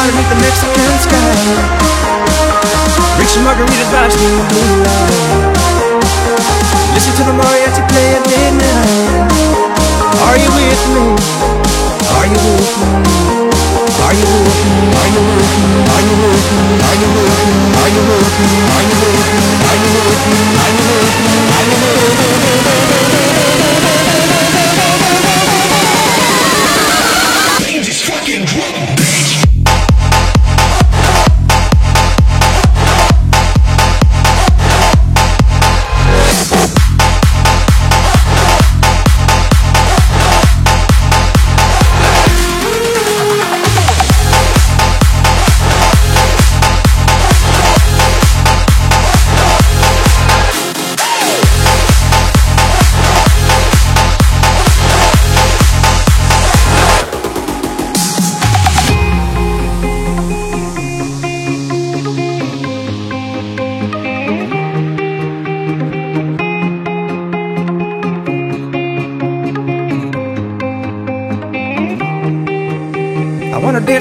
Water the Mexican sky. Drink some margaritas by the blue. Listen to the mariachi play at midnight. Are you with me? Are you with me? Are you with me? Are you with me? Are you with me? Are you with me? Are you with me? Are you with me? Are you with me?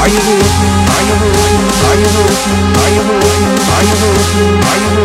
Are you looking? Are you looking? Are you looking? Are you looking? Are you looking? Are you?